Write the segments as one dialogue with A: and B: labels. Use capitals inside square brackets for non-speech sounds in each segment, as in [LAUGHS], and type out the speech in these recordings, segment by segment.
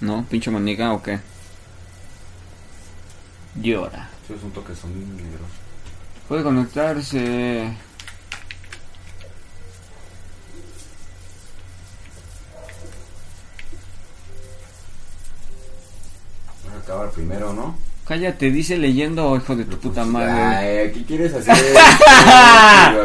A: ¿No? ¿Pinche maniga o qué? Llora.
B: Sí, es un toque son negros.
A: Puede conectarse.
B: Acabar primero, ¿no?
A: Cállate, dice leyendo, hijo de tu puta madre.
B: Ay, ¿qué quieres hacer? [LAUGHS]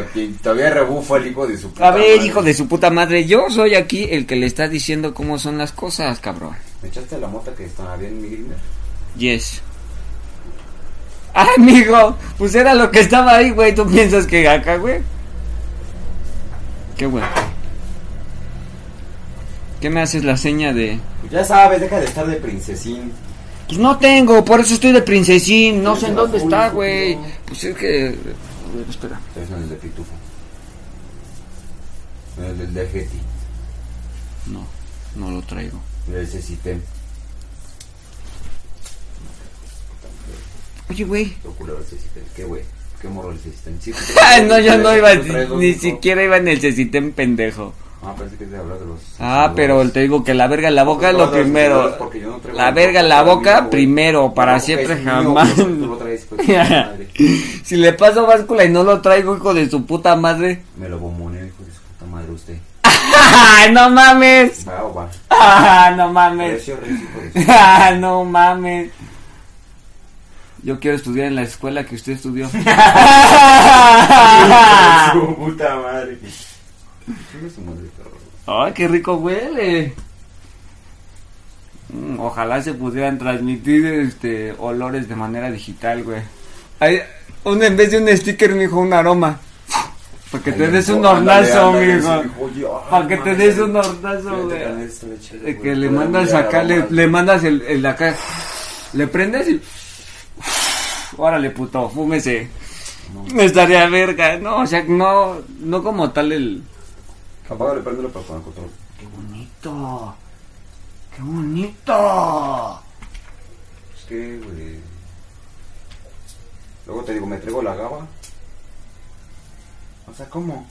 B: Aquí todavía rebufa el hijo de su puta
A: A ver,
B: madre.
A: hijo de su puta madre, yo soy aquí el que le está diciendo cómo son las cosas, cabrón.
B: ¿Me echaste la mota que estaba bien mi grinder?
A: Yes. Ah, amigo, pues era lo que estaba ahí, güey. ¿Tú piensas que acá, güey? ¿Qué, güey? ¿Qué me haces la seña de...?
B: Pues ya sabes, deja de estar de princesín.
A: Pues no tengo, por eso estoy de princesín. No sé en dónde está, güey. Pues es que... a ver, espera.
B: Es el de pitufo. El del de Getty.
A: No, no lo traigo.
B: Cecitem.
A: Oye, güey.
B: Qué Cecitem. Güey. Qué morro el Cecitem. Sí, [LAUGHS]
A: no, yo no iba, ni siquiera iba en el cecitén pendejo.
B: Ah, parece que es de hablar de los.
A: Ah, pero te digo que la verga en la boca es lo primero. La verga en la boca primero, para siempre jamás. [LAUGHS]
B: madre.
A: Si le paso báscula y no lo traigo, hijo de su puta madre.
B: Me lo bomboneó, hijo de su puta madre, usted.
A: ¡Ay, no mames!
B: Va.
A: ¡Ah, no mames!
B: Su-
A: ¡Ah, no mames! Yo quiero estudiar en la escuela que usted estudió. [LAUGHS]
B: Su puta madre.
A: ¡Ay, qué rico huele! Mm, Ojalá se pudieran transmitir este olores de manera digital, güey. Ay, un, en vez de un sticker, mijo, un aroma. Para que te des un hornazo,
B: ay,
A: Para que te des un hornazo, güey.
B: que me
A: le mandas acá, le, mandas el, acá. Le prendes y. Órale, puto, fúmese.
B: No.
A: Estaría verga. No, o sea, no, no como tal el.
B: Apágale, préndelo para poner control.
A: ¡Qué bonito! ¡Qué bonito!
B: Es que, güey. Luego te digo, me traigo la gaba. O sea, ¿cómo?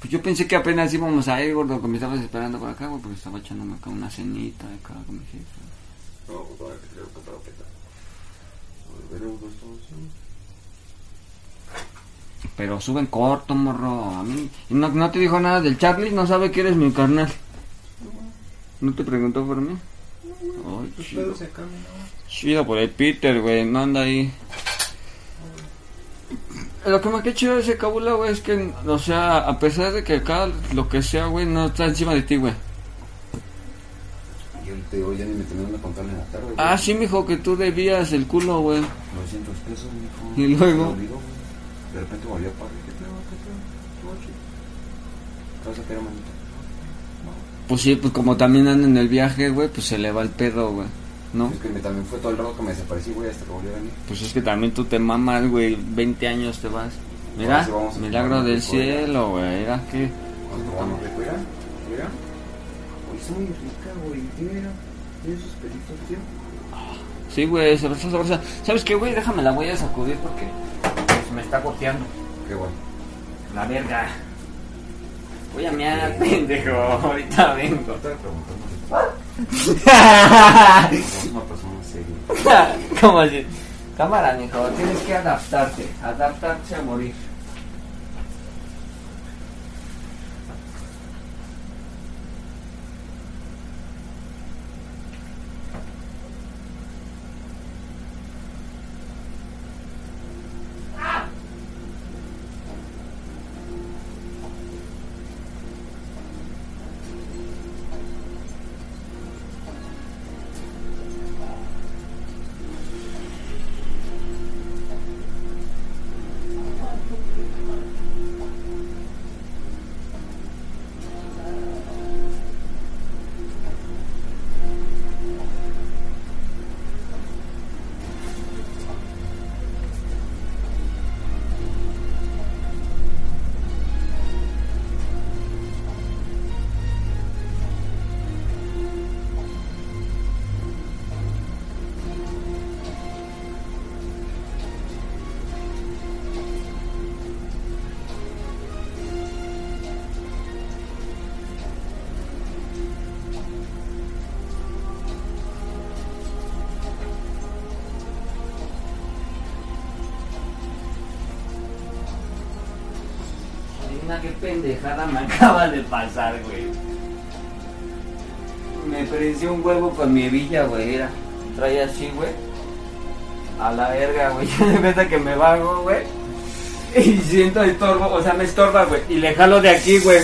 A: Pues yo pensé que apenas íbamos a ir, gordo, que me estabas esperando por acá, güey, porque estaba echándome acá una cenita acá con mi jefe.
B: No, pues ahora que traigo que esto, sí.
A: Pero suben corto, morro. A mí. ¿Y no, no te dijo nada del Charlie? ¿No sabe que eres mi carnal? ¿No te preguntó por mí? Ay,
B: Tus
A: chido. Chido por el Peter, güey. No anda ahí. Lo que me queda chido de ese cabula, güey, es que, o sea, a pesar de que acá lo que sea, güey, no está encima de ti, güey.
B: Yo te digo, ya ni me terminaron de contar en la tarde. güey.
A: Ah, sí, mijo, que tú debías el culo, güey.
B: 900 pesos, mijo.
A: ¿Y luego?
B: Olvidó. De repente volvió a pagar. ¿Qué pedo? ¿Qué a manito?
A: Pues sí, pues como también anda en el viaje, güey, pues se le va el pedo, güey. ¿No?
B: Es que me, también fue todo el rato que me desaparecí, güey, hasta que volvió a venir.
A: Pues es que también tú te mamas, güey. 20 años te vas. Mira,
B: sí
A: milagro del cielo, güey. Mira
B: vamos rico, mira, mira. Oye, está muy rica, güey. Mira, tiene sus pelitos, tío.
A: Sí, güey, sabrosa, sabrosa. ¿Sabes qué, güey? Déjame la voy a sacudir porque se me está goteando.
B: Qué bueno.
A: La verga. Voy a mear, [LAUGHS] pendejo. Ahorita vengo.
B: Estaba
A: ¿Cómo [LAUGHS] así? Cámara, mijo. Tienes que adaptarte. Adaptarse a morir. Qué pendejada me [LAUGHS] acaba de pasar, güey. Me prendió un huevo con mi hebilla, güey. Era, trae así, güey. A la verga, güey. [LAUGHS] De cuenta que me vago, güey. Y siento estorbo, o sea, me estorba, güey. Y le jalo de aquí, güey.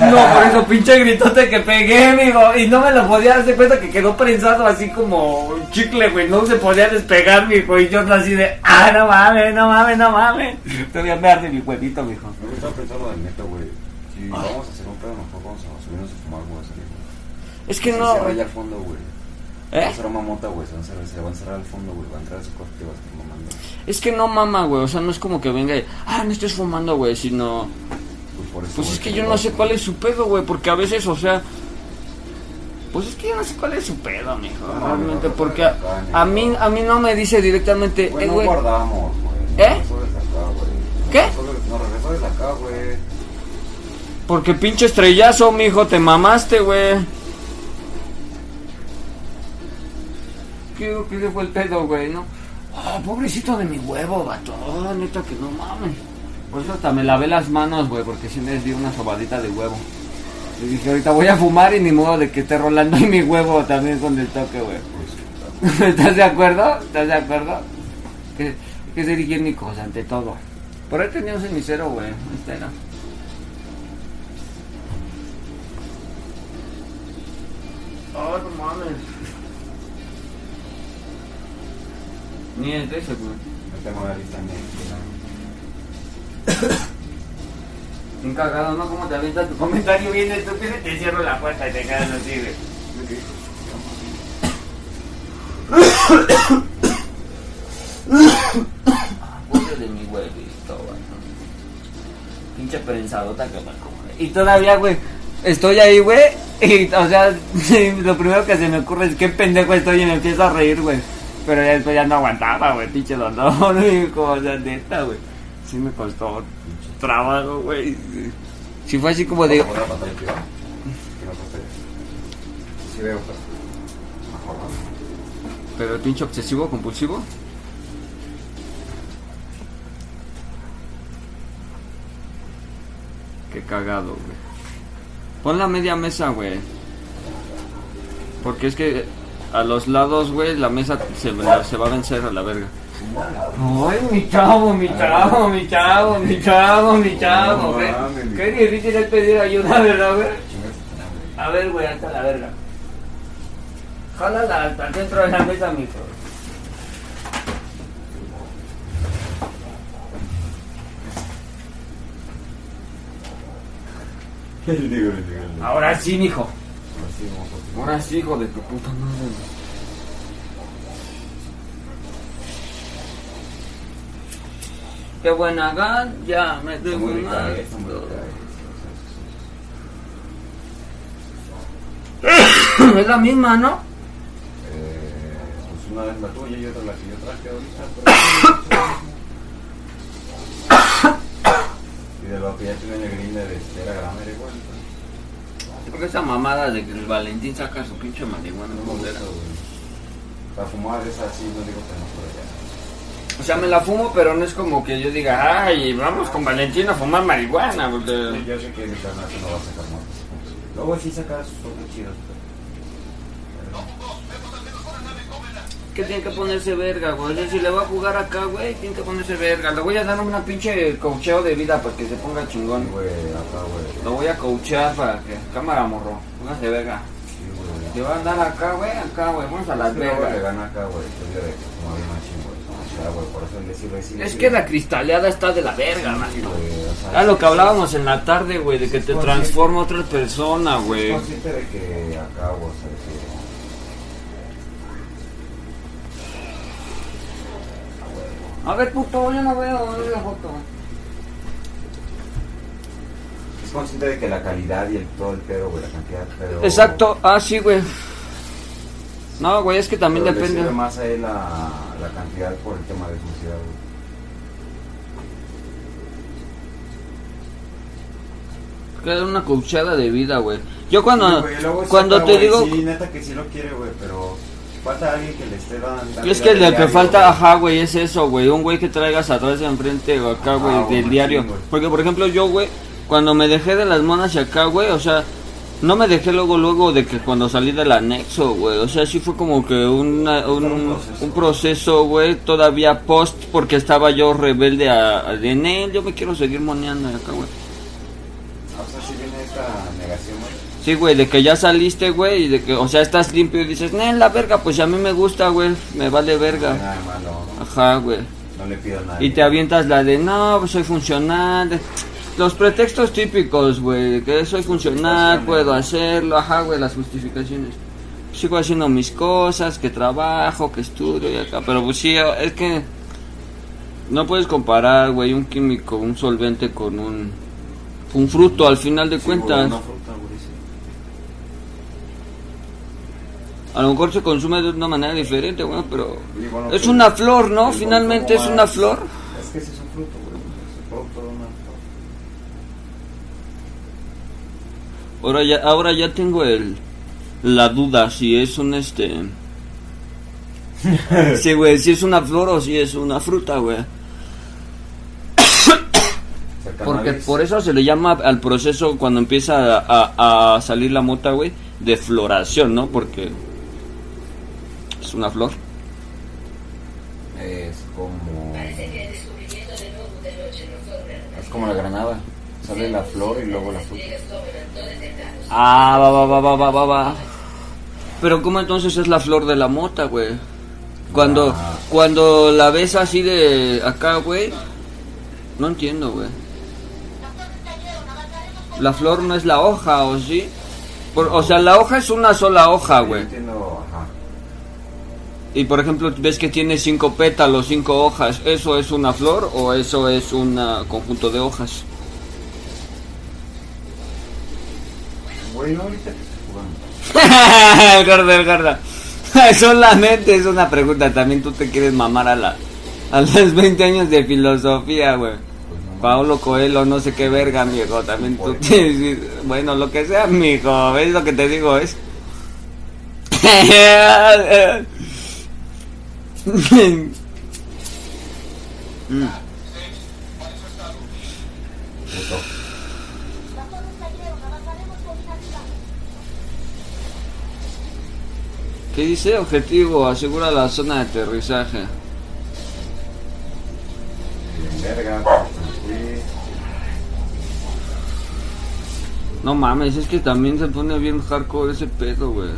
A: No, por eso pinche gritote que pegué, amigo. Y no me lo podía hacer cuenta que quedó prensado así como un chicle, güey. No se podía despegar, mijo. Y yo así de, ah, no mames, no mames, no mames. Todavía me arde mi huevito, mijo.
B: Me estaba pensando de neta, güey. Si vamos a hacer un pedo, mejor vamos a subirnos a fumar, güey. salir, güey.
A: Es que
B: Si
A: no.
B: Se vaya al fondo, güey. Va
A: ¿Eh?
B: a hacer una mota, güey. Se va a encerrar, se va a encerrar al fondo, güey. Va a entrar a su corte y va a estar mamando.
A: Es que no mama, güey. O sea, no es como que venga y, ah, no estés fumando, güey. Sino,
B: por eso,
A: pues es que yo no sé cuál es su pedo, güey. Porque a veces, o sea. Pues es que yo no sé cuál es su pedo, mijo.
B: No,
A: realmente,
B: no,
A: porque a, a mí, a mí no me dice directamente,
B: Güey,
A: eh,
B: no
A: güey.
B: guardamos, güey.
A: ¿Eh? ¿Qué?
B: No resuelves acá, güey.
A: Porque pinche estrellazo, mijo, te mamaste, güey. ¿Qué, ¿Qué fue el pedo, güey? No. Ah, pobrecito de mi huevo, vato. Ah, neta que no mames. Por eso hasta me lavé las manos, güey, porque sí me di una sobadita de huevo. Y dije, ahorita voy a fumar y ni modo de que esté rolando en mi huevo también con el toque, güey. [LAUGHS] ¿Estás de acuerdo? ¿Estás de acuerdo? Que, que ser higiénicos ante todo. Por ahí tenía un cenicero, güey. Este era. Oh, no mames. Ni es de ese, güey.
B: no tengo la lista ni [COUGHS]
A: Un cagado, ¿no? ¿Cómo te avientas tu comentario bien estúpido y te cierro la puerta y te quedas así, güey? De mi huevito, güey. Pinche prensadota que me. Y todavía, güey, estoy ahí, güey. Y, o sea, [LAUGHS] lo primero que se me ocurre es qué pendejo estoy y me empiezo a reír, güey. Pero ya después ya no aguantaba, güey, pinche dolor, [LAUGHS] güey. Como, o sea, neta, güey. Sí me costó trabajo, güey. Si fue así como de.
B: Veo, pero mejor no.
A: Pero el pinche obsesivo compulsivo. Qué cagado, güey. Pon la media mesa, güey. Porque es que a los lados, güey, la mesa se, se va a vencer a la verga. Ay, mi chavo, mi chavo, mi chavo, mi chavo, mi chavo, güey. Qué difícil es pedir ayuda, ¿verdad, güey? A ver, güey, hasta la verga. Jálala hasta el centro de la mesa, mijo. Ahora sí, mijo. Ahora sí, hijo de tu puta madre. güey. Qué buena gan, ya me
B: Está
A: tengo
B: muy rica,
A: una.
B: eh, está muy rica, [COUGHS] eh.
A: Es la misma, ¿no?
B: Eh, pues una es la tuya y otra la que yo traje ahorita. [COUGHS] y de lo que ya tiene el grinder era grama, era igual. pues.
A: Porque esa mamada de que el Valentín saca su pinche marihuana.
B: No me gusta, güey. Para fumar es así, no digo que no, pero ya.
A: O sea, me la fumo, pero no es como que yo diga, ay, vamos con Valentín a fumar marihuana.
B: Sí,
A: Porque...
B: Yo sé que mi carnal no va a sacar más. Luego sí sacas otros chidos.
A: Que tiene que ponerse verga, güey. O sea, si le va a jugar acá, güey, tiene que ponerse verga. Le voy a dar una pinche cocheo de vida para que se ponga
B: Sí,
A: chingón.
B: güey, acá, güey.
A: Lo voy a coachear para que. Cámara, morro. Póngase verga.
B: Sí, güey.
A: Le va a andar acá, güey, acá, güey. Vamos a las
B: le
A: vergas.
B: gana acá, güey. Te digo de que como bien machín, güey. O sea, güey, por eso le sirve sí, le
A: Es
B: sirve.
A: que la cristaleada está de la verga, man.
B: Sí, güey, o sea,
A: Era lo que hablábamos en la tarde, güey, de que te transforma a otra persona,
B: sí,
A: güey.
B: Es consciente de que güey, o sea, que...
A: A ver, puto, yo no veo no veo la foto.
B: Es consciente de que la calidad y el, todo el pedo, güey, la cantidad, pero...
A: Exacto, ah, sí, güey. No, güey, es que también
B: pero le
A: depende.
B: sirve más a él la, la cantidad por el tema de sociedad, güey.
A: Una coachada de vida, güey. Yo cuando,
B: Sí, güey, luego
A: cuando
B: saca,
A: te
B: güey,
A: digo.
B: Sí, neta que sí lo quiere, güey, pero falta alguien que le esté dando...
A: Es que lo que falta, ajá, güey, es eso, güey. Un güey que traigas atrás y enfrente o acá,
B: Ajá,
A: güey, del diario.
B: sí.
A: Porque, por ejemplo, yo, güey, cuando me dejé de las monas y acá, güey, o sea, no me dejé luego, luego de que cuando salí del anexo, güey. O sea, sí fue como que una- un,
B: un proceso.
A: güey, todavía post, porque estaba yo rebelde a, a de Nel, yo me quiero seguir moneando acá, güey.
B: O sea, si viene esta negación, güey.
A: Sí, güey, de que ya saliste, güey, y de que, o sea, estás limpio y dices, Nel, la verga, pues a mí me gusta, güey, me vale verga.
B: nada malo, ¿no?
A: Ajá, güey.
B: No le pido nada.
A: Y te avientas la de, no, pues soy funcional. de- Los pretextos típicos, güey, que soy funcional, puedo hacerlo, ajá, güey, las justificaciones. Sigo haciendo mis cosas, que trabajo, que estudio y acá, pero pues sí, es que no puedes comparar, güey, un químico, un solvente con un, un fruto al final de
B: Sí,
A: cuentas.
B: una fruta, sí.
A: A lo mejor se consume de una manera diferente, güey, pero
B: bueno,
A: es una flor, ¿no? Finalmente es una flor.
B: Es que ese es un fruto, güey. Es un producto de una flor.
A: Ahora ya, ahora ya tengo el la duda si es un este. [LAUGHS] sí, güey, si es una flor o si es una fruta, güey. [COUGHS] Porque por eso se le llama al proceso cuando empieza a, a- a salir la mota, güey, de floración, ¿no? Porque es una flor.
B: Es como. Es como la granada. Sale la flor y luego la fruta.
A: Ah, va, va, va, va, va, va, va. Pero ¿cómo entonces es la flor de la mota, güey? Cuando,
B: Ah.
A: cuando la ves así de acá, güey. No entiendo, güey. La flor no es la hoja, ¿o sí? Por- o sea, la hoja es una sola hoja, güey. Y por ejemplo, ves que tiene cinco pétalos, cinco hojas. ¿Eso es una flor o eso es un conjunto de hojas?
B: Güey, no, ahorita que estoy jugando. [LAUGHS]
A: el gordo, el gordo. [LAUGHS] Solamente es una pregunta. También tú te quieres mamar a la a los [LAUGHS] 20 años de filosofía, güey.
B: Pues no,
A: Paulo Coelho, no sé qué verga, amigo. También tú tienes. Bueno, lo que sea, amigo. ¿Ves lo que te digo? Es. ¿Qué dice? Objetivo, asegura la zona de aterrizaje. No mames, es que también se pone bien hardcore ese pedo, güey.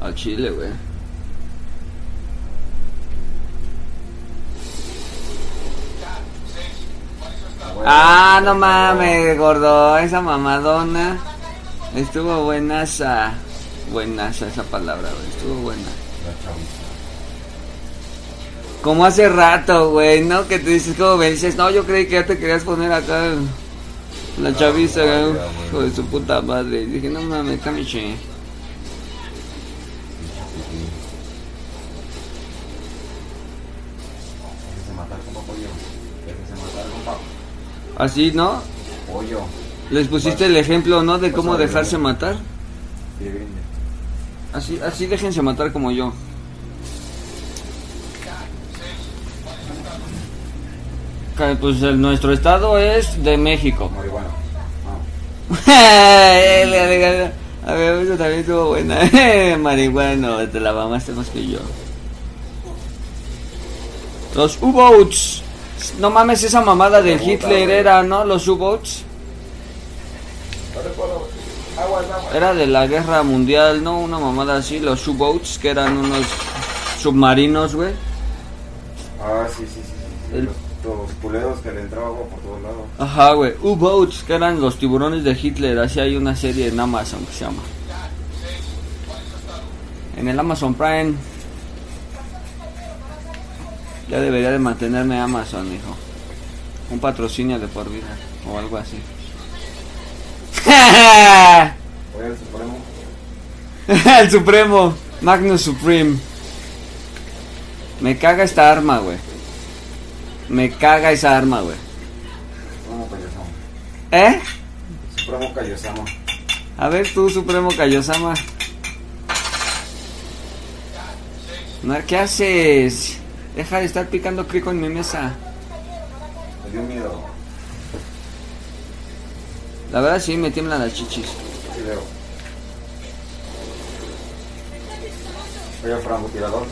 A: Al chile, güey. Ah, no mames, gordo. Esa mamadona. Estuvo buenaza. Buenaza esa palabra, güey. Estuvo buena.
B: La chaviza.
A: Como hace rato, güey, ¿no? Que te dices, como me dices, no, yo creí que ya te querías poner acá la chaviza,
B: ya,
A: güey.
B: güey.
A: Hijo de su puta madre. Y dije, no mames, camiche.
B: Déjese matar como pollo. Déjese matar con papo.
A: Así, ¿no?
B: Pollo.
A: Les pusiste el ejemplo, ¿no? De cómo dejarse
B: ¿no?
A: matar.
B: Que brinde.
A: Así, así déjense matar como yo. Pues el- nuestro estado es de México.
B: Marihuana. [LAUGHS]
A: A ver, eso también estuvo buena. [LAUGHS] Marihuano, te la mamaste más que yo. Los U-Boats. No mames, esa mamada del Hitler era, ¿no? Los U-Boats. Era de la guerra mundial, ¿no? Una mamada así, los U-Boats, que eran unos submarinos, güey.
B: Ah, sí, sí, sí. sí.
A: El-
B: los culeros que le entraba agua por todos lados.
A: Ajá, güey. U-Boats, que eran los tiburones de Hitler. Así hay una serie en Amazon que se llama. En el Amazon Prime. Ya debería de mantenerme Amazon, hijo. Un patrocinio de por vida. O algo así.
B: Supremo. [LAUGHS]
A: el Supremo. Magnus Supreme. Me caga esta arma, güey. Me caga esa arma, güey.
B: Supremo Kaiosama.
A: ¿Eh?
B: Supremo Kaiosama.
A: A ver tú, Supremo Kaiosama. No, ¿Qué haces? Deja de estar picando crico en mi mesa.
B: Me dio miedo.
A: La verdad sí me tiemblan las chichis.
B: Veo. Oye, francotirador.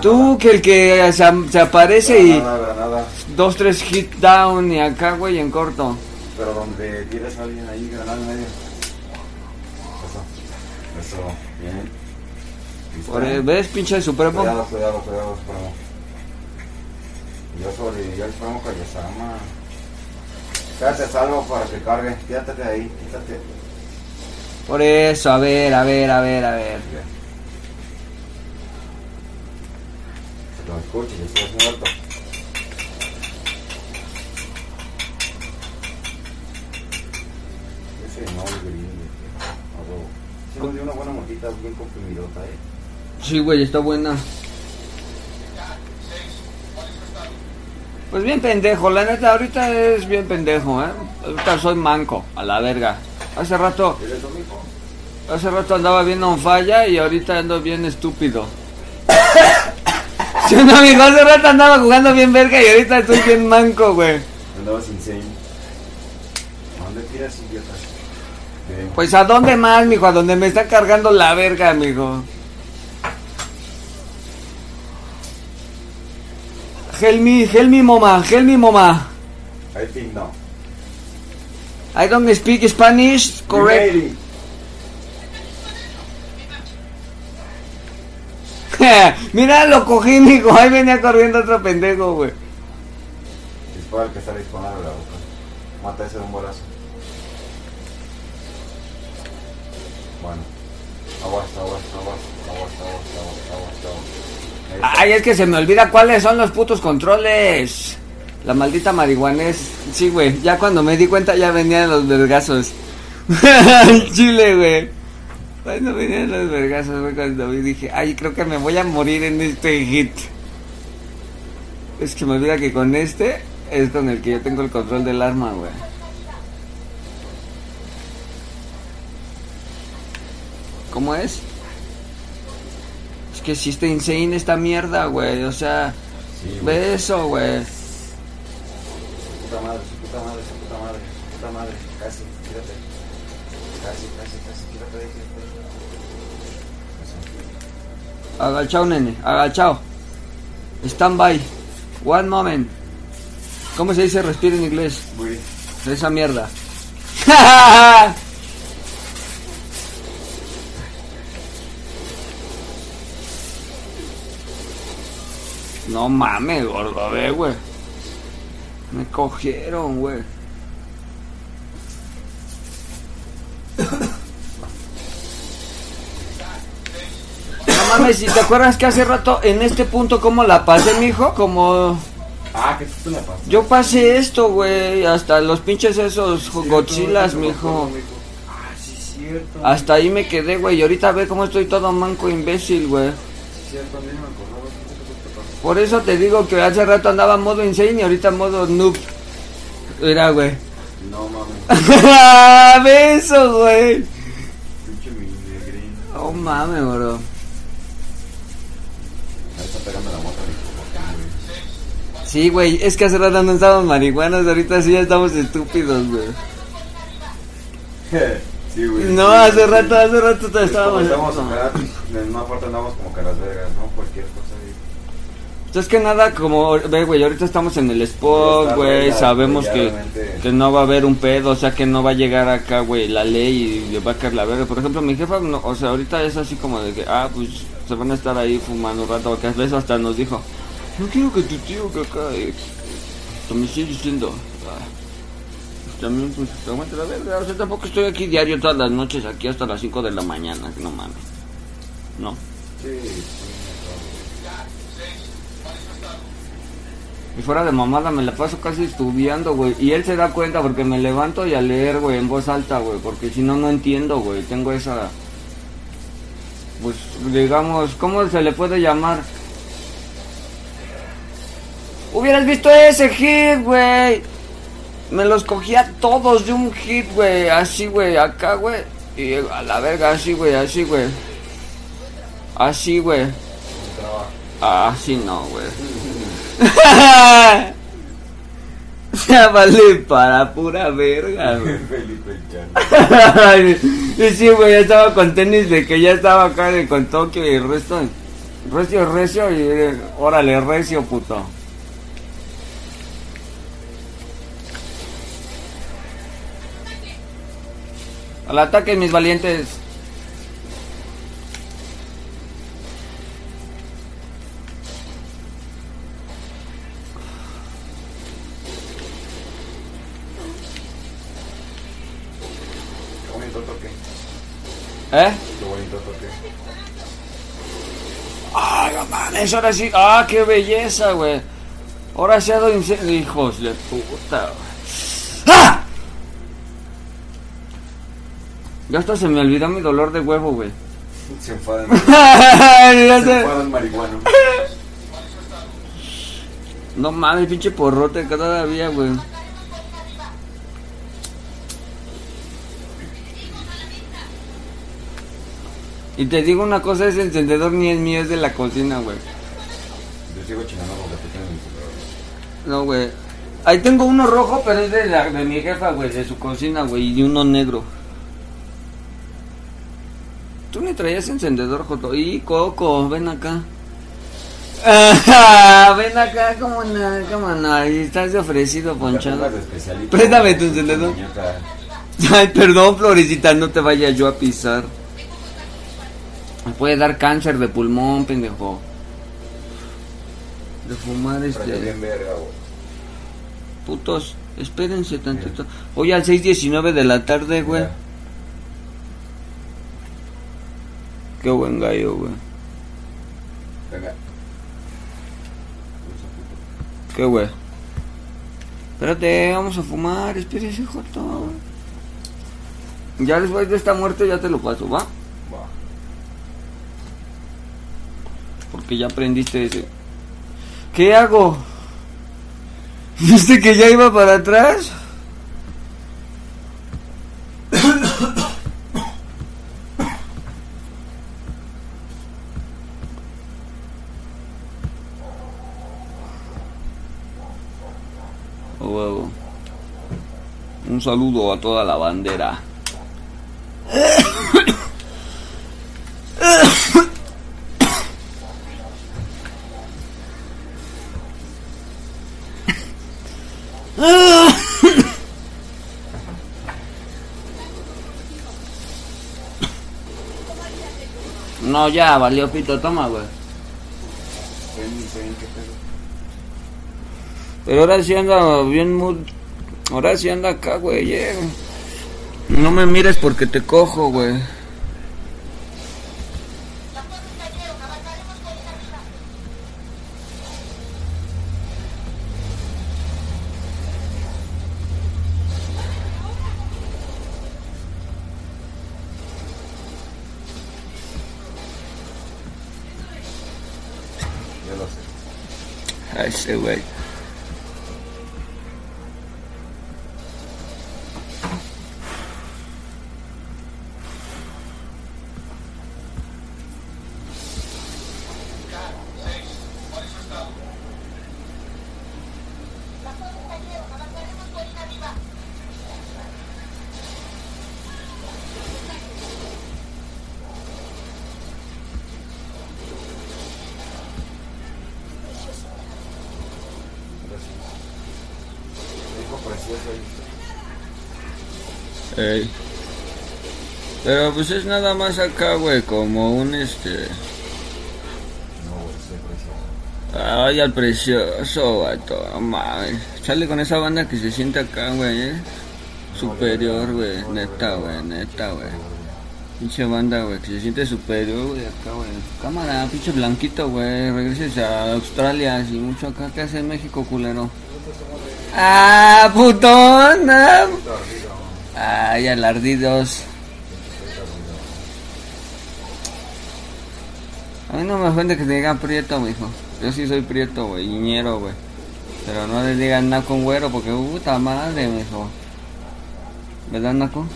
A: Tú que el que se, se aparece y
B: Granada, granada.
A: dos, tres hit down y acá, güey, en corto.
B: Pero donde tienes a alguien ahí, granada en medio. Eso. Eso. Bien.
A: Por, eh, ¿Ves, pinche supremo?
B: Cuidado, cuidado, cuidado, Supremo. Yo sobreviví al Supremo Kayasama. Quédate a salvo para que cargue. Quédate de ahí, quítate.
A: Por eso, a ver, a ver, a ver, a ver.
B: Lo escuches, estoy muerto. Ese no, el gringo. A huevo. Sí, nos dio una buena motita bien comprimidota, eh.
A: Sí, güey, está buena. Pues bien pendejo, la neta, ahorita es bien pendejo, ¿eh? Ahorita soy manco, a la verga. Hace rato, hace rato andaba bien on falla y ahorita ando bien estúpido. [COUGHS] Sí, no, amigo, hace rato andaba jugando bien verga y ahorita estoy bien manco, güey.
B: Andabas insane. ¿A dónde tiras, idiota?
A: Pues a dónde más, mijo, a donde me está cargando la verga, amigo. Help me, help me, mama, help me, mama.
B: I think no.
A: I don't speak Spanish, correct. [LAUGHS] Mira, lo cogí, mijo. Ahí venía corriendo otro pendejo, güey.
B: Dispara al que está disparando la boca. Mata ese de un bolazo. Bueno. Aguas, aguas, aguas, aguas, aguas, aguas. Ahí está.
A: Ay, es que se me olvida cuáles son los putos controles. La maldita marihuanés. Sí, güey. Ya cuando me di cuenta ya venían los vergazos. [LAUGHS] Chile, güey. Cuando venían los vergazos, güey, cuando vi dije, ay, creo que me voy a morir en este hit. Es que me olvida que con este es con el que yo tengo el control del arma, güey. ¿Cómo es? Que si está insane esta mierda, güey. O sea,
B: Sí, güey.
A: ve eso, güey.
B: Su puta madre, su puta madre, su puta madre, su puta madre. Casi, quírate. Casi, casi, casi, quírate de. Eso.
A: Agachao, nene, agachao. Stand by. One moment. ¿Cómo se dice respira en inglés?
B: Güey.
A: Esa mierda. [LAUGHS] No mames, gordo, ve, güey. Me cogieron, güey. No mames, si te acuerdas que hace rato en este punto, ¿cómo la pasé, mijo? Como.
B: Ah, que tú me pasas.
A: Yo pasé esto, güey. Hasta los pinches esos Godzillas, mijo.
B: Ah, sí, es cierto.
A: Hasta ahí me quedé, güey. Y ahorita ve cómo estoy todo manco imbécil, güey.
B: Sí, cierto, a mí no me acordaba. ¿Qué te pasó?
A: Por eso te digo que hace rato andaba modo insane y ahorita modo noob. Mira, güey.
B: No mames, [LAUGHS]
A: eso, güey.
B: pinche mi negrín.
A: Oh mames, bro.
B: Ahí está pegando la moto, güey.
A: Sí, güey. Es que hace rato no estábamos marihuanas. Ahorita sí ya estamos estúpidos, güey. [LAUGHS]
B: Sí, güey.
A: No, hace rato, hace rato estábamos.
B: Estamos en una parte andamos como que las vergas, ¿no? Cualquier cosa ahí.
A: Es que nada, como, ve, güey, ahorita estamos en el spot, güey, sabemos que, que no va a haber un pedo, o sea, que no va a llegar acá, güey, la ley y le va a caer la verga. Por ejemplo, mi jefa, no, o sea, ahorita es así como de que, ah, pues, se van a estar ahí fumando un rato, porque a veces hasta nos dijo, no quiero que tu tío que acá, eh, que me esté diciendo, ah, pues, también, pues, te aguante la verga, o sea, tampoco estoy aquí diario todas las noches, aquí hasta las 5 de la mañana, no mames, no.
B: Sí, sí,
A: Y fuera de mamada me la paso casi estudiando, güey. Y él se da cuenta porque me levanto y a leer, güey, en voz alta, güey. Porque si no, no entiendo, güey. Tengo esa... Pues, digamos, ¿cómo se le puede llamar? Hubieras visto ese hit, güey. Me los cogía todos de un hit, güey. Así, güey, acá, güey. Y a la verga, así, güey, así, güey. Así, güey. Así no, güey. Ya vale para pura verga, [LAUGHS] güey.
B: Felipe Chano.
A: y sí, güey, ya estaba con tenis de que ya estaba acá de- con Tokio y el resto. Recio, recio y eh, órale, recio, puto. Al ataque, mis valientes. Mames, ahora sí. Ah, qué belleza, güey. Ahora sí ha dado incendio. Hijos de puta, güey. ¡Ah! Ya hasta se me olvidó mi dolor de huevo, güey.
B: Se enfadan. [LAUGHS] Se enfadan marihuano.
A: no mames, pinche porrote todavía, güey. Y te digo una cosa, ese encendedor ni es mío, es de la cocina, güey.
B: Yo sigo chingando con celular.
A: No, güey. Ahí tengo uno rojo, pero es de, la, de mi jefa, güey, de su cocina, güey, y uno negro. Tú ni traías encendedor, Joto. Y Coco, ven acá. Ah, [LAUGHS] ven acá, como no, como no. Estás de ofrecido, ponchado. Préstame tu encendedor. Ay, perdón, Florecita, no te vaya yo a pisar. Me puede dar cáncer de pulmón, pendejo. De fumar este.
B: bien verga, güey.
A: Putos, espérense tantito. Hoy al 6.19 de la tarde, güey. Qué buen gallo, güey.
B: Venga.
A: Qué güey. Espérate, vamos a fumar, espérese, Joto. Ya después de esta muerte ya te lo paso, ¿va? Porque ya aprendiste ese. ¿Qué hago? ¿Viste que ya iba para atrás? Oh. Un saludo a toda la bandera. No, ya, valió pito, toma, güey. Pero ahora sí anda bien muy... Ahora sí anda acá, güey. eh. No me mires porque te cojo, güey.
B: Sé.
A: A Ey. Pero pues es nada más acá, güey, como un este...
B: No, güey, soy precioso.
A: Ay, al precioso, vato, mames. Sale con esa banda que se siente acá, güey, eh. Superior, güey, neta, güey, neta, güey. Pinche banda, güey, que se siente superior, güey, acá, güey. Cámara, pinche blanquito, güey. Regreses a Australia, y mucho acá. ¿Qué hace México, culero? ¡Ah, putón! ah. Ay, alardidos. A mí no me ofende que te digan prieto, mijo. Yo sí soy prieto, güey, ñero, güey. Pero no le digan naco güero porque puta madre, mijo. ¿Verdad, naco?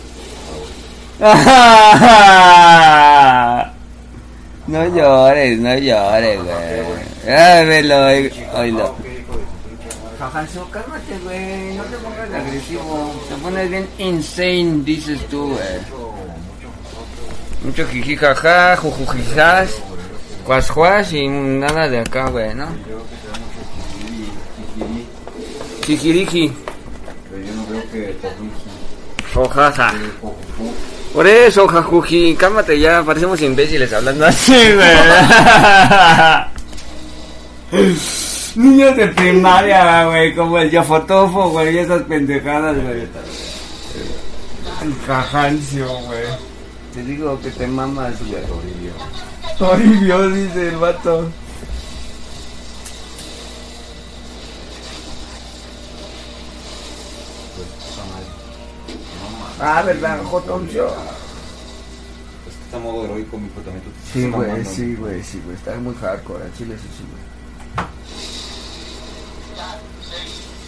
A: [LAUGHS] No llores, no llores, güey. Ay, velo, oí- oílo.
B: Ah, ok, hijo de tu pinche madre.
A: Jajanzo, cálmate, güey. No te pongas agresivo. Te pones bien insane, dices tú, güey. Mucho jiji jaja, jujujijas, cuasjuas y nada de acá, güey, ¿no? Jijiriji,
B: pero yo no veo que jiji.
A: Por eso, jajuji, cálmate ya, parecemos imbéciles hablando así, güey. [LAUGHS] Niños de primaria, güey, como el Yafotofo, güey, y esas pendejadas, güey. El cajancio, güey. Te digo que te mamas, güey.
B: Toribio.
A: Toribio, dice el vato.
B: Pues.
A: Ah, ¿verdad, Jotoncio?
B: Es que está modo heroico, mi también tú te
A: Sí, güey, sí, güey, sí, güey. Está muy hardcore, al chile sí, sí, güey.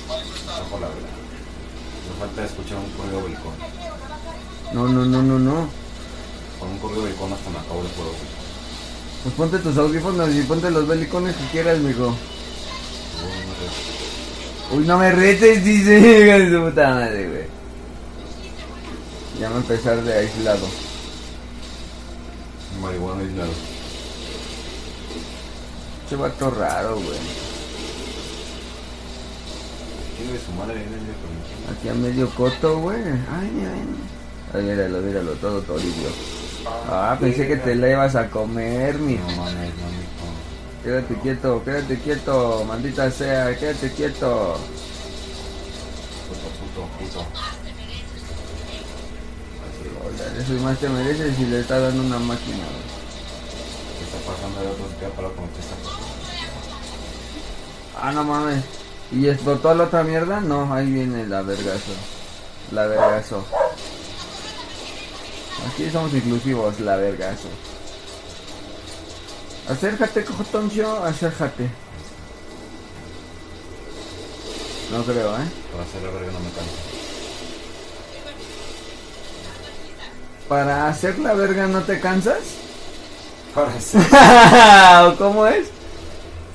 B: Bajo la verdad. Me falta escuchar un correo belicón.
A: No, no, no, no, no.
B: Con un correo belicón hasta me acabo de juego.
A: Pues ponte tus audífonos y ponte los belicones que quieras, mijo. Uy, no me retes, dice, [LAUGHS] hija de su puta madre, güey. Ya va a empezar de aislado.
B: Marihuana aislado.
A: Che vato raro, güey.
B: Chingue su madre, viene de conmigo.
A: Aquí a medio coto, güey. Ay, mira, mira. Ay, míralo, míralo, todo toribio. Ah, pensé que te la ibas a comer, mi.
B: No mames,
A: Quédate quieto, quédate quieto, maldita sea, quédate quieto.
B: Puto, puto, puto.
A: Eso y más te mereces si le está dando una máquina, güey.
B: ¿Qué está pasando de otros que para como que está pasando?
A: Ah, no mames. ¿Y explotó la otra mierda? No, ahí viene la vergazo. La vergazo. Aquí somos inclusivos, la vergazo. Acércate, cojotoncio, acércate. No creo, ¿eh?
B: Para hacer la verga no me canso.
A: Para hacer la verga no te cansas?
B: Para hacer. [LAUGHS]
A: ¿O cómo es?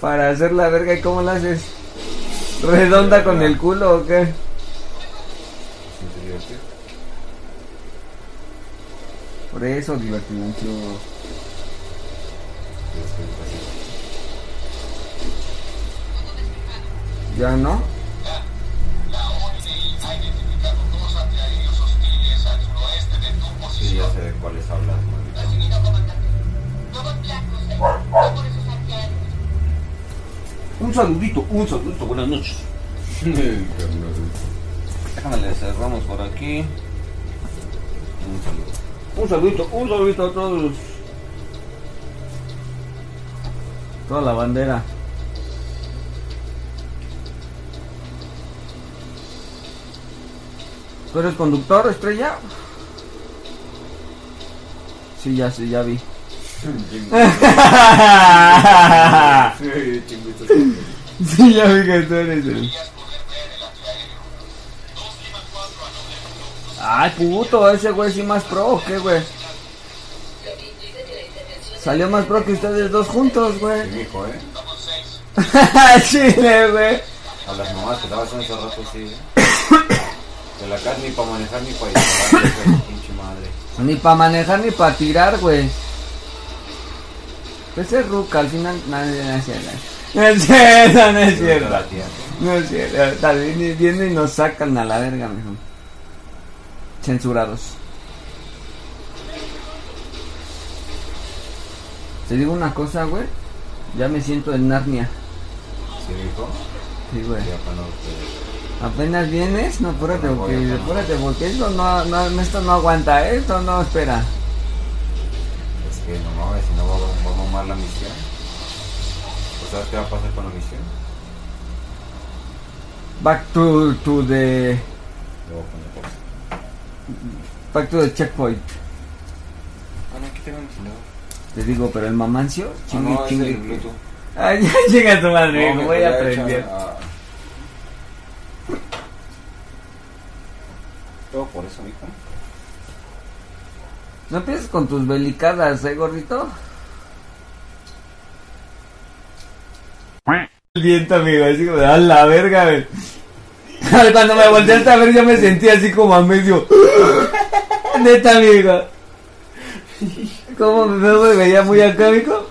A: Para hacer la verga, ¿y cómo la haces? ¿Redonda con el culo o qué? Por eso,
B: así.
A: ¿Ya no?
B: Sí, ya sé de cuáles hablas,
A: Un saludito, un saludito, buenas noches. Déjame le cerramos por aquí.
B: Un saludo.
A: Un saludito, un saludito a todos. Toda la bandera. ¿Tú eres conductor, estrella? Sí, ya sí, ya vi.
B: Sí,
A: ya vi que tú eres el... Ay, puto, ese güey sí más pro, ¿o ¿qué, güey? Salió más pro que ustedes dos juntos,
B: Sí,
A: güey.
B: mijo, eh. [LAUGHS]
A: Chile, güey.
B: A las mamás que estabas hace rato, sí. eh. [COUGHS] De la casa ni para manejar ni para disparar, güey, pinche madre.
A: Ni para manejar ni para tirar, güey. Ese es ruca, al final. No, no, es cierto. No es cierto, no es cierto. No es cierto. Tal vez ni vienen y nos sacan a la verga, mejor. Censurados. Te digo una cosa, güey. Ya me siento en Narnia.
B: Sí, mijo.
A: Sí, güey. Apenas vienes, no, apúrate, porque, apúrate, porque esto no, no, esto no aguanta, esto no espera.
B: No mames, si no va, va a mamar la misión. ¿Pues sabes qué va a pasar con la misión?
A: Back to, to the, back to the checkpoint.
B: Ah, no, aquí tengo el celular.
A: Te digo, pero el mamancio,
B: Ah,
A: chingue,
B: no, es
A: chingue.
B: el Bluetooth.
A: Ay, [LAUGHS] ya llega tu madre,
B: No,
A: voy a
B: echar
A: aprender.
B: a- Todo por eso, mijo.
A: No empieces con tus belicadas, ¿eh, gordito? el viento, amigo, así como, a la verga, güey. [LAUGHS] Cuando me volteaste a ver, yo me sentí así como a medio. [LAUGHS] Neta, amigo. ¿Cómo me, me veía muy acá, amigo?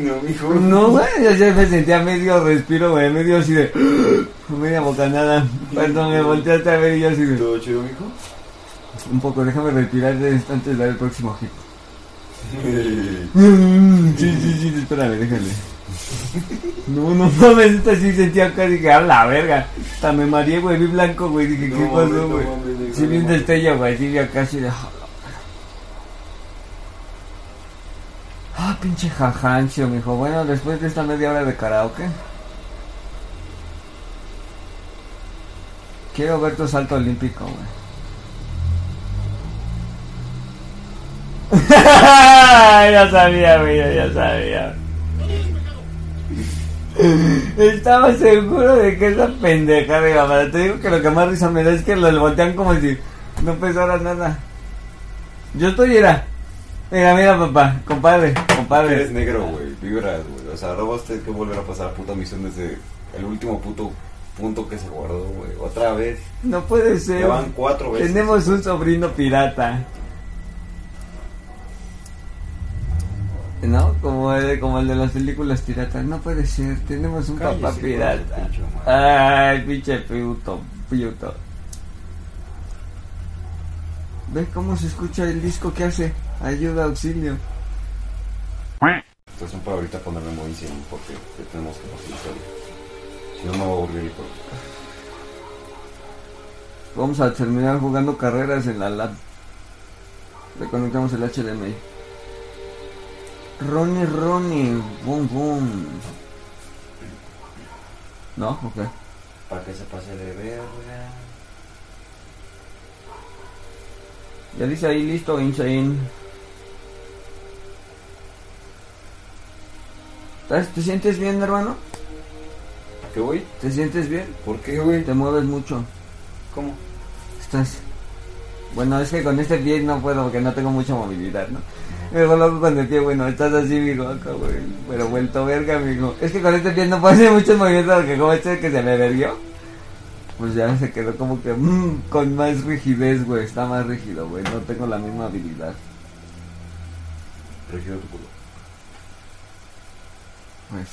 B: No, mijo.
A: No, güey, yo ya me sentía medio respiro, güey, medio así de. [GASPS] media bocanada. Cuando me volteaste a ver, yo así de.
B: ¿Todo chido, mijo?
A: Un poco, déjame respirar de- antes de dar el próximo hit. Sí, sí, sí, espérame, déjale. No, no mames, esta sí sentía acá, dije, a la verga. Hasta me mareé, güey, vi blanco, güey, dije, ¿qué
B: No,
A: pasó,
B: no
A: güey?
B: mames,
A: Sí, vi un
B: no mames.
A: destello, güey, sí vi acá así de... Ah, pinche jajancio, mijo. Bueno, después de esta media hora de karaoke. Quiero ver tu salto olímpico, güey. [LAUGHS] ya sabía, güey, ya sabía. Estaba seguro de que esa pendeja de mamada. Te digo que lo que más risa me da es que lo voltean como si no pesara nada. Yo estoy era. Mira, mira, papá, compadre,
B: Eres
A: compadre.
B: negro, güey. Vibras, güey. O sea, ahora vas a tener que volver a pasar puta misión desde el último puto punto que se guardó, güey. Otra vez.
A: No puede ser.
B: Ya van cuatro veces.
A: Tenemos un sobrino pirata. ¿No? Como el, como el de las películas piratas. No puede ser. Tenemos un
B: Cállese,
A: papá pirata. Ay, pinche puto, puto. ¿Ves cómo se escucha el disco que hace? Ayuda, auxilio.
B: Son para ahorita ponerme muy encima porque tenemos que pasar. Si no, me voy a aburrir.
A: Vamos a terminar jugando carreras en la lab. Le conectamos el HDMI. Ronnie, Ronnie, boom, boom. ¿No? Ok.
B: Para que se pase de verga.
A: Ya dice ahí listo, Insane. ¿Estás- ¿Te sientes bien, hermano?
B: ¿Qué, güey?
A: ¿Te sientes bien?
B: ¿Por qué, güey?
A: Te mueves mucho.
B: ¿Cómo?
A: Estás. Bueno, es que con este pie no puedo porque no tengo mucha movilidad, ¿no? Me coloco con el pie, bueno, estás así, mijo, acá, güey. Pero vuelto verga, mijo. Es que con este pie no puedo hacer muchos movimientos porque como este que se me verguió, pues ya se quedó como que mm, con más rigidez, güey. Está más rígido, güey. No tengo la misma habilidad.
B: Regido tu culo.
A: Pues.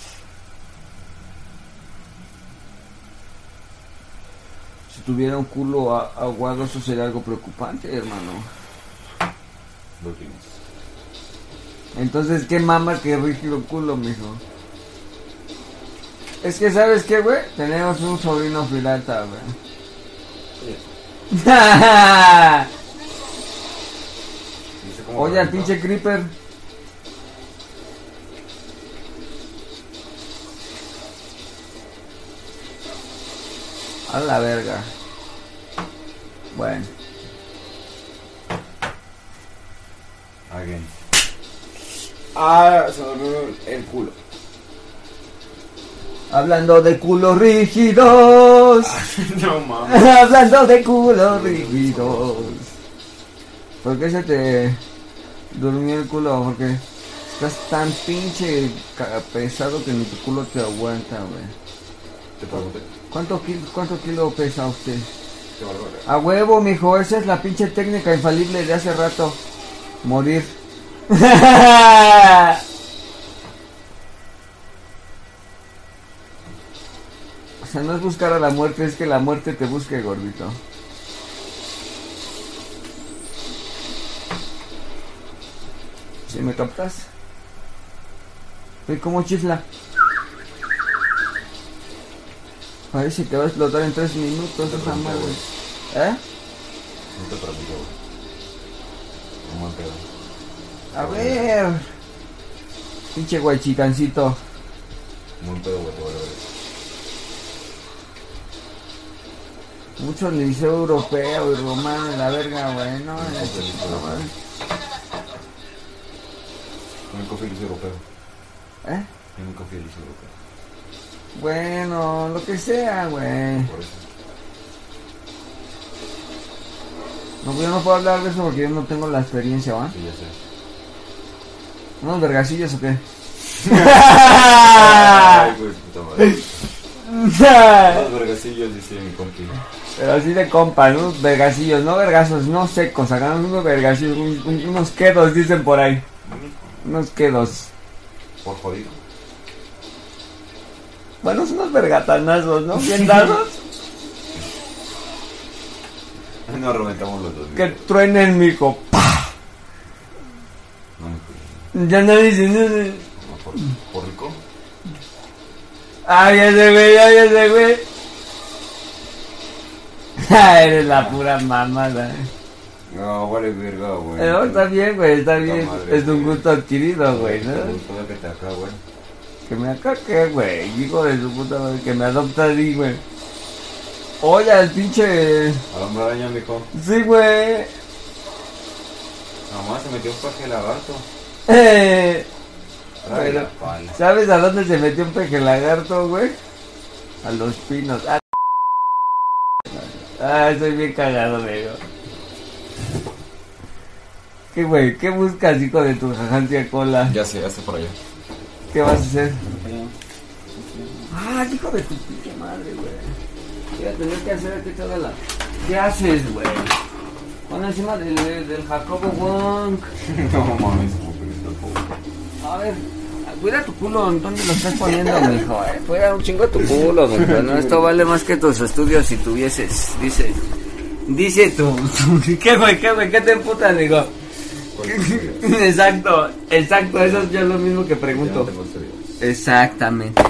A: Si tuviera un culo aguado, eso sería algo preocupante, hermano.
B: Lo tienes.
A: Entonces, ¿qué mama que rígido culo, mijo? Es que, ¿sabes qué, güey? Tenemos un sobrino pirata, güey.
B: ¿Viste [LAUGHS] cómo
A: Oye, al pinche creeper. A la verga. Bueno.
B: Again. Ah, se me el culo.
A: Hablando de culos rígidos. [LAUGHS]
B: no mames. [LAUGHS]
A: Hablando de culos rígidos. ¿Por qué se te durmió el culo? Porque estás tan pinche pesado que ni tu culo te aguanta, güey.
B: Te pregunté.
A: ¿Cuánto kilo, ¿Cuánto kilo pesa usted? A huevo, mijo, esa es la pinche técnica infalible de hace rato. Morir. [LAUGHS] o sea, no es buscar a la muerte, es que la muerte te busque, gordito. ¿Sí me captas? Ve cómo chifla. Parece que va a explotar en tres minutos
B: Te
A: esa madre. ¿Eh?
B: No te pregunté, güey. ¿Cómo han quedado?
A: A ver. Pinche guachicancito.
B: Muy pedo, güey.
A: Mucho liceo europeo y romano en la verga, güey. No, no
B: coffee liso europeo.
A: ¿Eh?
B: Un coffee liso europeo.
A: Bueno, lo que sea, güey.
B: Por eso.
A: No, yo no puedo hablar de eso porque yo no tengo la experiencia, ¿va?
B: Sí, ya sé.
A: ¿Unos vergacillos o qué? [LAUGHS]
B: Ay, güey, puta Los [LAUGHS] vergacillos, dice mi compi.
A: Pero así de compas, unos vergacillos, no vergazos, no secos, agarran unos vergacillos, un- un- unos quedos, dicen por ahí. Unos quedos.
B: Por jodido.
A: Bueno, son unos vergatanazos, ¿no? Bien dados. [LAUGHS]
B: Nos reventamos los dos.
A: que truenen, mijo. ¡Pah!
B: No, no,
A: Ya no dicen, no, no.
B: no, por, por rico.
A: Ay, ese güey, ay, ese güey. [LAUGHS] Ah, Eres la pura mamada. eh.
B: No, vale verga, güey.
A: Pero está bien, güey, está bien.
B: madre,
A: Es un
B: güey.
A: gusto adquirido, güey, ¿no?
B: Te gustó lo que te acá, güey.
A: Que me acaque, güey. Hijo de su puta madre, que me adopta así, güey. Oye, el pinche.
B: Al hombre araña, mijo.
A: Sí, güey.
B: Nomás se metió un paje de lagarto.
A: Eh,
B: pala.
A: ¿Sabes a dónde se metió un peje lagarto, güey? A los pinos. Ah, ah estoy bien cagado, güey. ¿Qué, güey? ¿Qué buscas, hijo de tu jajancia cola?
B: Ya sé, ya sé por allá.
A: ¿Qué vas a hacer? Ah, hijo de tu pinche madre, güey. Voy a tener que hacer aquí toda la... ¿Qué haces, güey? Pon encima del, del Jacobo Wong. [LAUGHS]
B: no mames,
A: A ver, cuida tu culo, ¿dónde lo estás poniendo, mijo? Eh? [LAUGHS] Cuida un chingo tu culo, mijo. No, esto vale más que tus estudios si tuvieses. Dice, dice tú. [LAUGHS] ¿Qué, güey? ¿Qué, güey? ¿Qué te emputas, digo? [LAUGHS] Exacto, exacto. Eso es yo lo mismo que pregunto. Exactamente.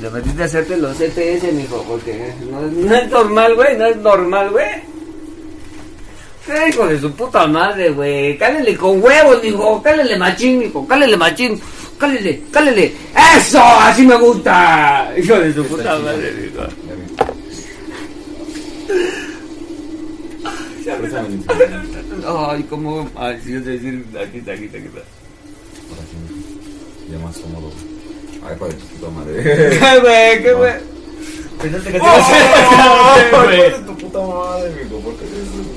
A: Deberías de hacerte los ETS, mijo, porque no es, no es normal, güey, no es normal, güey. ¿Qué hijo de su puta madre, güey? Cálele con huevos, mijo, cálele machín, mijo, cálele machín, cálele, cálele. ¡Eso! ¡Así me gusta! Hijo de su puta madre, mijo. Ay, cómo... Ay, sí, es decir, aquí está, aquí está, aquí está.
B: Ya más cómodo. Ay, para tu puta madre.
A: ¿Qué, güey? ¿Qué, güey? Pensaste que te iba a hacer...
B: Ay, tu puta madre, mijo. ¿Por qué mierda?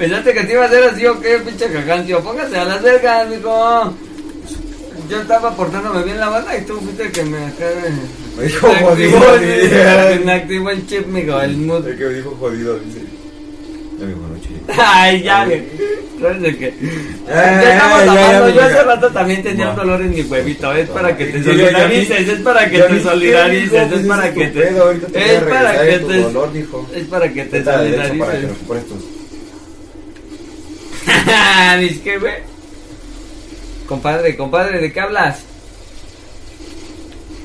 A: Pensaste que te iba a hacer así o qué, pinche cagancio. Póngase a las vergas, mijo. Yo estaba portándome bien la banda y tú fuiste el que me.
B: Me dijo
A: me
B: jodido.
A: Me activó el chip, mijo, el mood.
B: El que me dijo jodido, dice. Ya me dijo noche.
A: Ay, ya, güey. ¿Sabes de qué?
B: Ya,
A: Ya estamos hablando. Yo hace rato también tenía un dolor en mi huevito. Es para que te solidarices. Es para que te solidarices. Es
B: pues
A: para que te. Es para que te. Es para que te
B: que
A: solidarices. [LAUGHS] Dice que, güey. Compadre, compadre, ¿de qué hablas?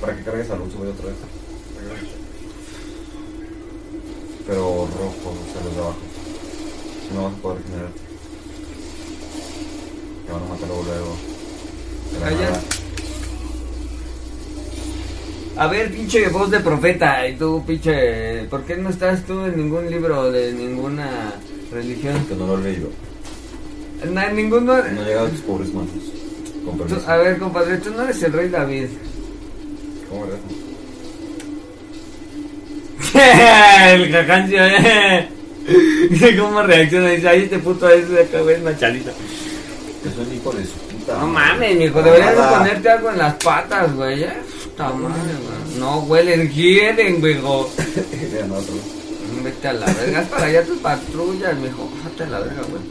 B: Para que cargues al sube otra vez. Pero rojo, o sea, los de abajo. Si no vas a poder regenerarte. Te van a matar luego nada.
A: A ver, pinche voz de profeta. Y tú, pinche. ¿Por qué no estás tú en ningún libro de ninguna religión?
B: Que no lo he leído.
A: En ninguno.
B: No ha llegado a tus pobres manos. Con
A: Tú- a ver, compadre, tú no eres el rey David.
B: ¿Cómo eres? [LAUGHS]
A: el jacancio, eh. Cómo reacciona. Dice, ay, este puto es de acá, güey, es machalita.
B: Es un hijo de su puta.
A: No mames, mijo, deberías de ponerte algo en las patas, güey. eh. Puta madre, güey. No huelen, quieren, güey. [LAUGHS] Vete a la verga, es para allá tus patrullas, mijo. Vete a la verga, güey.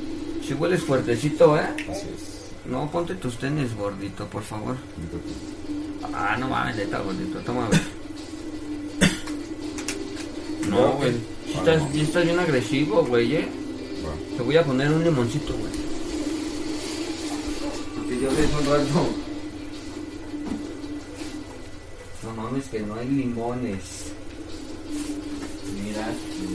A: Si hueles fuertecito, ¿eh?
B: Así es.
A: No, ponte tus tenis, gordito, por favor. Ah, no mames, neta, gordito. Toma, a ver. [COUGHS] No, güey. Si estás, sí estás bien agresivo, güey, ¿eh? Te voy a poner un limoncito, güey. Porque yo les un rato. No mames, que no hay limones. Mira,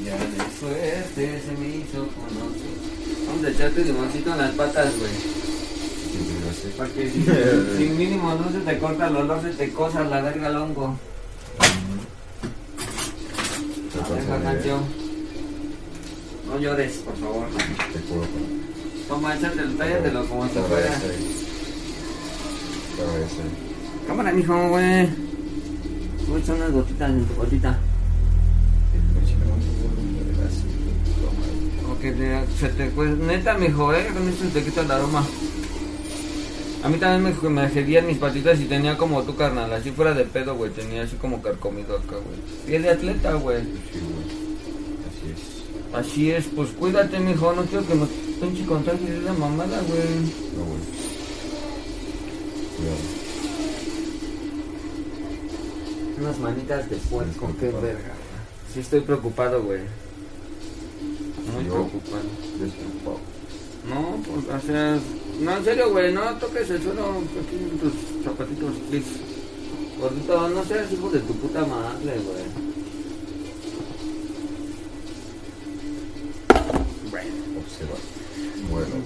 A: ya de suerte se me hizo conocer. Vamos a echarte limoncito en las patas, güey.
B: Sé.
A: Para si, si mínimo no se te corta el olor, se te cosa la verga al hongo. A ver, Jacancho. No llores, por favor.
B: Te juro
A: Toma, échatelo, tállatelo como.
B: Te agradece.
A: Cámara, mijo, güey. Voy a echar unas gotitas en tu gotita. Que te- se te pues, neta, mijo, eh. Con esto te quita el aroma. A mí también me, me agedían mis patitas y tenía como tu carnal, así fuera de pedo, güey. Tenía así como carcomido acá, güey. Pie de atleta, güey.
B: Sí, güey. Así es.
A: Así es, pues cuídate, mijo. No quiero que nos pinche contagies de esa mamada, güey.
B: No, güey. Cuidado.
A: Unas manitas de puerco, qué verga. Sí, estoy preocupado, güey. Muy preocupado. No, pues, o sea, no, en serio, güey, no toques el suelo aquí en tus zapatitos, please. Gordito, no seas hijo de tu puta madre, güey. Bueno.
B: Observa.
A: Bueno.